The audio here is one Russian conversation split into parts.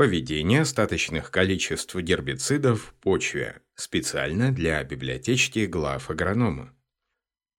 Поведение остаточных количеств гербицидов в почве. Специально для библиотечки глав агронома.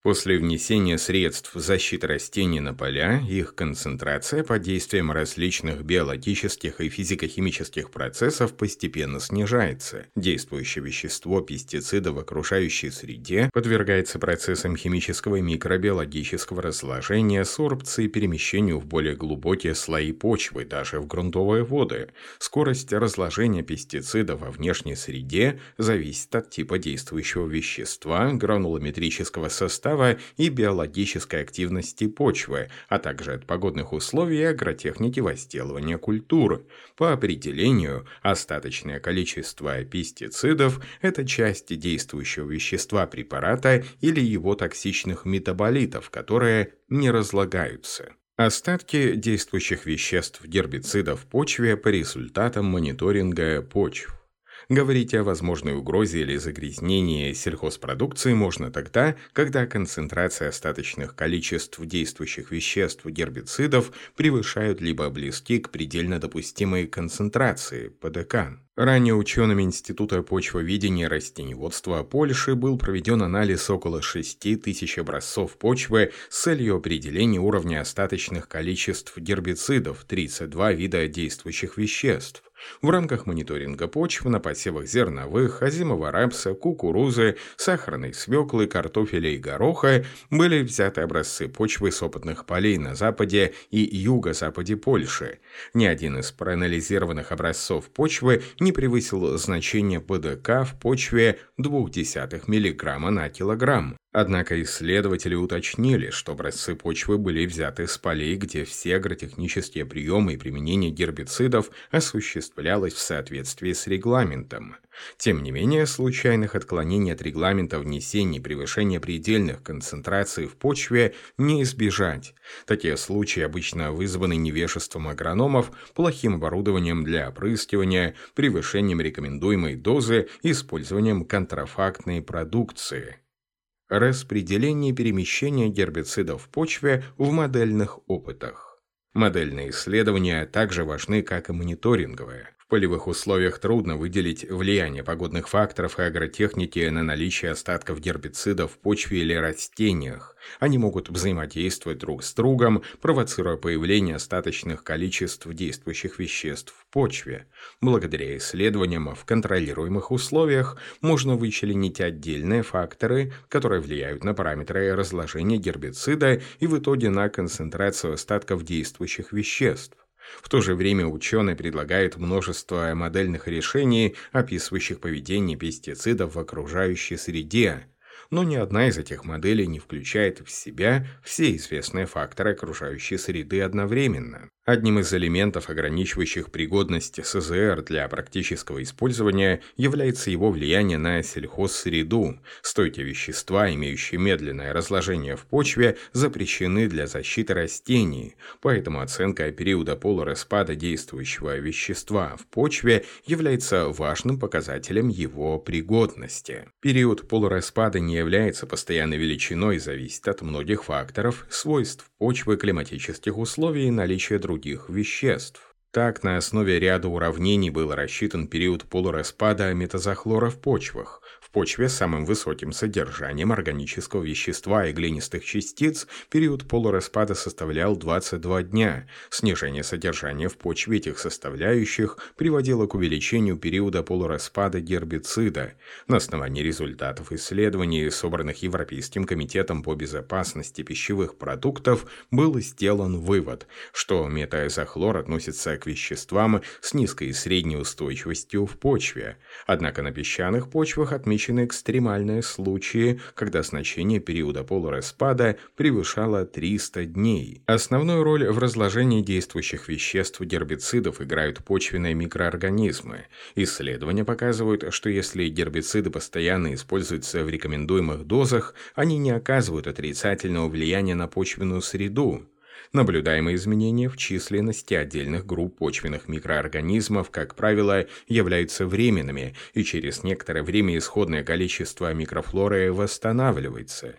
После внесения средств защиты растений на поля, их концентрация под действием различных биологических и физико-химических процессов постепенно снижается. Действующее вещество пестицида в окружающей среде подвергается процессам химического и микробиологического разложения, сорбции, перемещению в более глубокие слои почвы, даже в грунтовые воды. Скорость разложения пестицида во внешней среде зависит от типа действующего вещества, гранулометрического состава, состава и биологической активности почвы, а также от погодных условий и агротехники возделывания культур. По определению, остаточное количество пестицидов – это часть действующего вещества препарата или его токсичных метаболитов, которые не разлагаются. Остатки действующих веществ гербицидов в почве по результатам мониторинга почв. Говорить о возможной угрозе или загрязнении сельхозпродукции можно тогда, когда концентрация остаточных количеств действующих веществ гербицидов превышают либо близки к предельно допустимой концентрации ПДК. Ранее учеными Института почвоведения и растеневодства Польши был проведен анализ около 6 тысяч образцов почвы с целью определения уровня остаточных количеств гербицидов 32 вида действующих веществ. В рамках мониторинга почв на посевах зерновых, озимого рапса, кукурузы, сахарной свеклы, картофеля и гороха были взяты образцы почвы с опытных полей на западе и юго-западе Польши. Ни один из проанализированных образцов почвы не превысил значение ПДК в почве 0,2 мг на килограмм. Однако исследователи уточнили, что образцы почвы были взяты с полей, где все агротехнические приемы и применение гербицидов осуществлялось в соответствии с регламентом. Тем не менее, случайных отклонений от регламента внесения и превышения предельных концентраций в почве не избежать. Такие случаи обычно вызваны невежеством агрономов, плохим оборудованием для опрыскивания, превышением рекомендуемой дозы и использованием контрафактной продукции распределение перемещения гербицидов в почве в модельных опытах. Модельные исследования также важны, как и мониторинговые полевых условиях трудно выделить влияние погодных факторов и агротехники на наличие остатков гербицидов в почве или растениях. Они могут взаимодействовать друг с другом, провоцируя появление остаточных количеств действующих веществ в почве. Благодаря исследованиям в контролируемых условиях можно вычленить отдельные факторы, которые влияют на параметры разложения гербицида и в итоге на концентрацию остатков действующих веществ. В то же время ученые предлагают множество модельных решений, описывающих поведение пестицидов в окружающей среде, но ни одна из этих моделей не включает в себя все известные факторы окружающей среды одновременно. Одним из элементов, ограничивающих пригодность СЗР для практического использования, является его влияние на сельхозсреду. Стойкие вещества, имеющие медленное разложение в почве, запрещены для защиты растений, поэтому оценка периода полураспада действующего вещества в почве является важным показателем его пригодности. Период полураспада не является постоянной величиной и зависит от многих факторов, свойств почвы, климатических условий и наличия других других веществ. Так, на основе ряда уравнений был рассчитан период полураспада метазохлора в почвах, почве с самым высоким содержанием органического вещества и глинистых частиц период полураспада составлял 22 дня. Снижение содержания в почве этих составляющих приводило к увеличению периода полураспада гербицида. На основании результатов исследований, собранных Европейским комитетом по безопасности пищевых продуктов, был сделан вывод, что метаэзохлор относится к веществам с низкой и средней устойчивостью в почве. Однако на песчаных почвах отмечено отмечены экстремальные случаи, когда значение периода полураспада превышало 300 дней. Основную роль в разложении действующих веществ гербицидов играют почвенные микроорганизмы. Исследования показывают, что если гербициды постоянно используются в рекомендуемых дозах, они не оказывают отрицательного влияния на почвенную среду. Наблюдаемые изменения в численности отдельных групп почвенных микроорганизмов, как правило, являются временными, и через некоторое время исходное количество микрофлоры восстанавливается.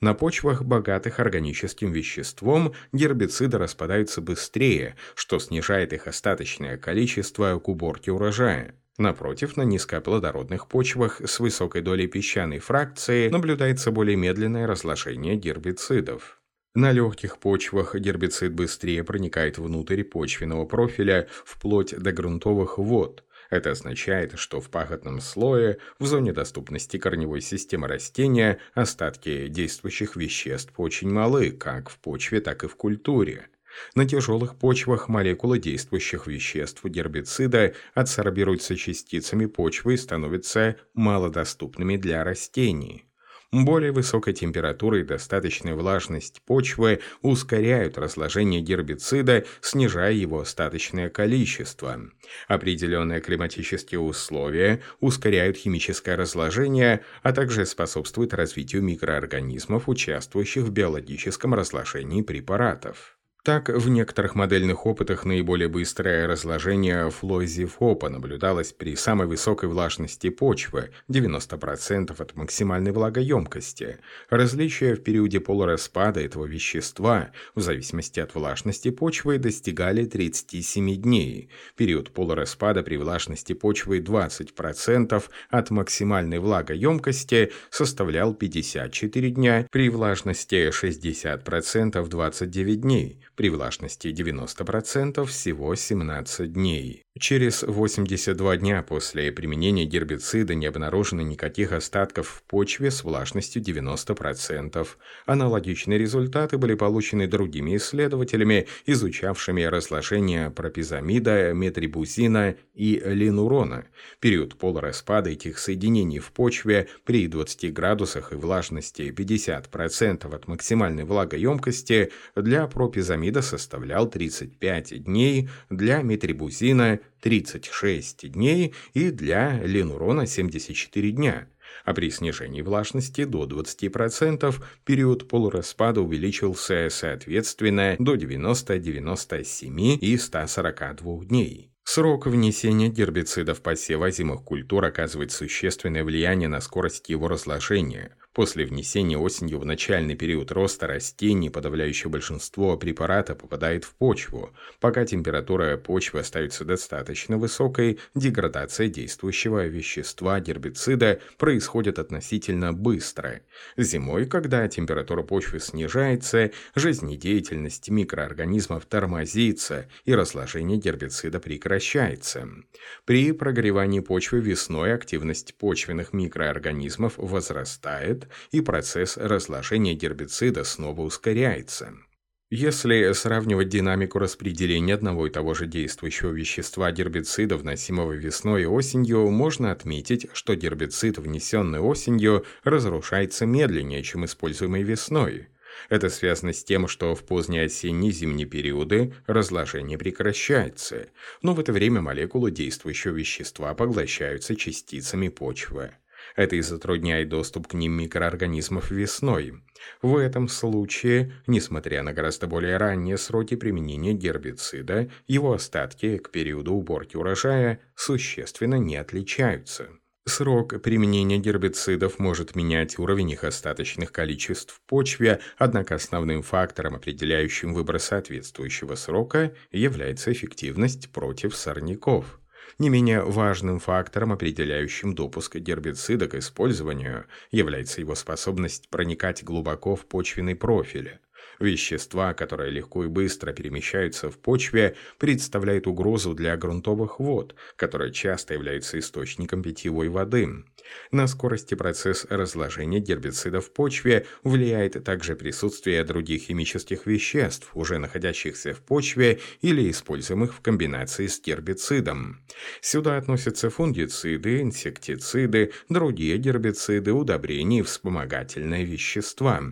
На почвах, богатых органическим веществом, гербициды распадаются быстрее, что снижает их остаточное количество к уборке урожая. Напротив, на низкоплодородных почвах с высокой долей песчаной фракции наблюдается более медленное разложение гербицидов. На легких почвах гербицид быстрее проникает внутрь почвенного профиля вплоть до грунтовых вод. Это означает, что в пахотном слое, в зоне доступности корневой системы растения, остатки действующих веществ очень малы, как в почве, так и в культуре. На тяжелых почвах молекулы действующих веществ гербицида адсорбируются частицами почвы и становятся малодоступными для растений. Более высокая температура и достаточная влажность почвы ускоряют разложение гербицида, снижая его остаточное количество. Определенные климатические условия ускоряют химическое разложение, а также способствуют развитию микроорганизмов, участвующих в биологическом разложении препаратов. Так, в некоторых модельных опытах наиболее быстрое разложение флозифопа наблюдалось при самой высокой влажности почвы – 90% от максимальной влагоемкости. Различия в периоде полураспада этого вещества в зависимости от влажности почвы достигали 37 дней. Период полураспада при влажности почвы 20% от максимальной влагоемкости составлял 54 дня, при влажности 60% 29 дней – при влажности 90% всего 17 дней. Через 82 дня после применения гербицида не обнаружено никаких остатков в почве с влажностью 90%. Аналогичные результаты были получены другими исследователями, изучавшими разложение пропизамида, метрибузина и линурона. Период полураспада этих соединений в почве при 20 градусах и влажности 50% от максимальной влагоемкости для пропизамида составлял 35 дней, для метрибузина 36 дней и для ленурона 74 дня, а при снижении влажности до 20% период полураспада увеличился соответственно до 90, 97 и 142 дней. Срок внесения гербицидов посева зимых культур оказывает существенное влияние на скорость его разложения – После внесения осенью в начальный период роста растений подавляющее большинство препарата попадает в почву. Пока температура почвы остается достаточно высокой, деградация действующего вещества гербицида происходит относительно быстро. Зимой, когда температура почвы снижается, жизнедеятельность микроорганизмов тормозится и разложение гербицида прекращается. При прогревании почвы весной активность почвенных микроорганизмов возрастает, и процесс разложения гербицида снова ускоряется. Если сравнивать динамику распределения одного и того же действующего вещества гербицида, вносимого весной и осенью, можно отметить, что гербицид, внесенный осенью, разрушается медленнее, чем используемый весной. Это связано с тем, что в поздние осенние зимние периоды разложение прекращается, но в это время молекулы действующего вещества поглощаются частицами почвы. Это и затрудняет доступ к ним микроорганизмов весной. В этом случае, несмотря на гораздо более ранние сроки применения гербицида, его остатки к периоду уборки урожая существенно не отличаются. Срок применения гербицидов может менять уровень их остаточных количеств в почве, однако основным фактором, определяющим выбор соответствующего срока, является эффективность против сорняков. Не менее важным фактором, определяющим допуск гербицида к использованию, является его способность проникать глубоко в почвенный профиль. Вещества, которые легко и быстро перемещаются в почве, представляют угрозу для грунтовых вод, которые часто являются источником питьевой воды. На скорости процесс разложения гербицида в почве влияет также присутствие других химических веществ, уже находящихся в почве или используемых в комбинации с гербицидом. Сюда относятся фунгициды, инсектициды, другие гербициды, удобрения и вспомогательные вещества.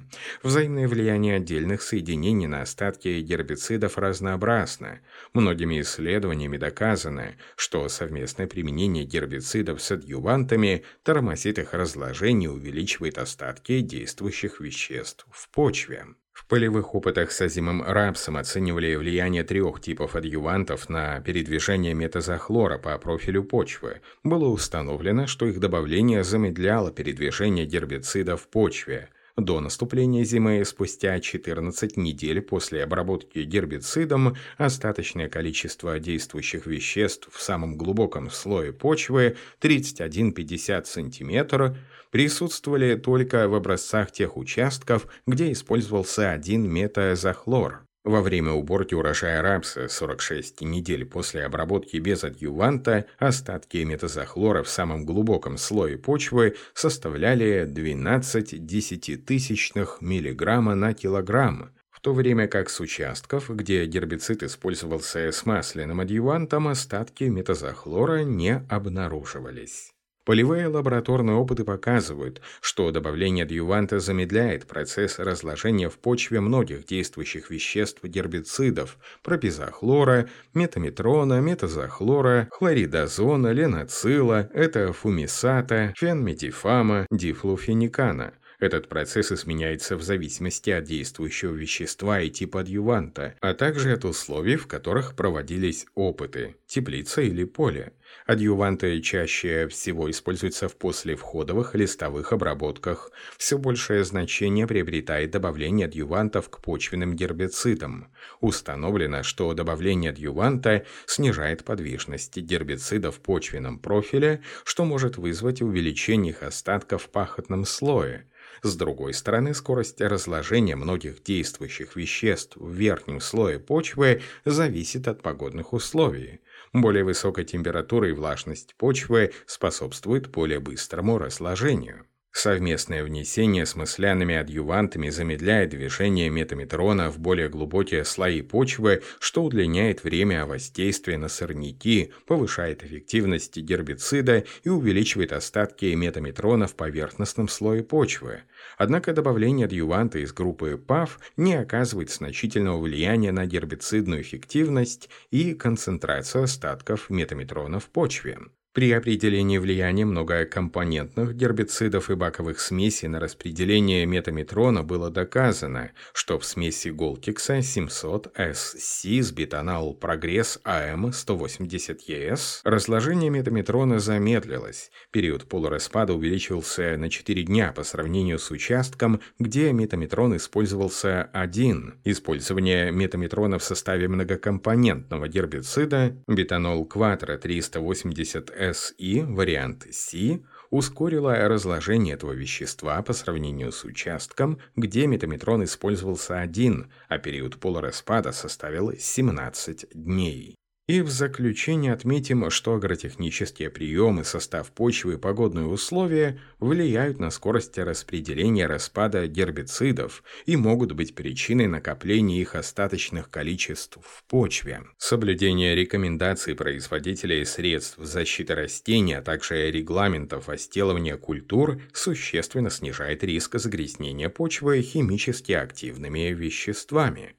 Взаимное влияние отдельных растительных соединений на остатки гербицидов разнообразно. Многими исследованиями доказано, что совместное применение гербицидов с адъювантами тормозит их разложение и увеличивает остатки действующих веществ в почве. В полевых опытах с азимым рапсом оценивали влияние трех типов адъювантов на передвижение метазохлора по профилю почвы. Было установлено, что их добавление замедляло передвижение гербицида в почве – До наступления зимы, спустя 14 недель после обработки гербицидом, остаточное количество действующих веществ в самом глубоком слое почвы 31-50 см присутствовали только в образцах тех участков, где использовался один метазохлор. Во время уборки урожая рапса 46 недель после обработки без адъюванта остатки метазохлора в самом глубоком слое почвы составляли 12 десятитысячных миллиграмма на килограмм, в то время как с участков, где гербицид использовался с масляным адъювантом, остатки метазохлора не обнаруживались. Полевые лабораторные опыты показывают, что добавление адъюванта замедляет процесс разложения в почве многих действующих веществ гербицидов – пропизохлора, метаметрона, метазохлора, хлоридозона, леноцила, этофумисата, фенметифама, дифлуфеникана – этот процесс изменяется в зависимости от действующего вещества и типа адъюванта, а также от условий, в которых проводились опыты – теплица или поле. Адъюванты чаще всего используются в послевходовых листовых обработках. Все большее значение приобретает добавление адъювантов к почвенным гербицидам. Установлено, что добавление адъюванта снижает подвижность гербицида в почвенном профиле, что может вызвать увеличение их остатков в пахотном слое. С другой стороны, скорость разложения многих действующих веществ в верхнем слое почвы зависит от погодных условий. Более высокая температура и влажность почвы способствуют более быстрому разложению. Совместное внесение с мыслянными адъювантами замедляет движение метаметрона в более глубокие слои почвы, что удлиняет время воздействия на сорняки, повышает эффективность гербицида и увеличивает остатки метаметрона в поверхностном слое почвы. Однако добавление адъюванта из группы ПАВ не оказывает значительного влияния на гербицидную эффективность и концентрацию остатков метаметрона в почве. При определении влияния многокомпонентных гербицидов и баковых смесей на распределение метаметрона было доказано, что в смеси Голтикса 700-SC с бетанал прогресс АМ 180 ЕС разложение метаметрона замедлилось. Период полураспада увеличился на 4 дня по сравнению с участком, где метаметрон использовался один. Использование метаметрона в составе многокомпонентного гербицида бетанол Кватро 380 SI, вариант C, ускорила разложение этого вещества по сравнению с участком, где метаметрон использовался один, а период полураспада составил 17 дней. И в заключение отметим, что агротехнические приемы, состав почвы и погодные условия влияют на скорость распределения распада гербицидов и могут быть причиной накопления их остаточных количеств в почве. Соблюдение рекомендаций производителей средств защиты растений, а также регламентов остелывания культур существенно снижает риск загрязнения почвы химически активными веществами.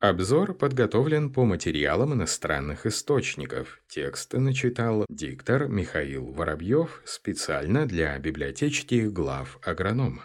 Обзор подготовлен по материалам иностранных источников. Текст начитал диктор Михаил Воробьев специально для библиотечки глав агронома.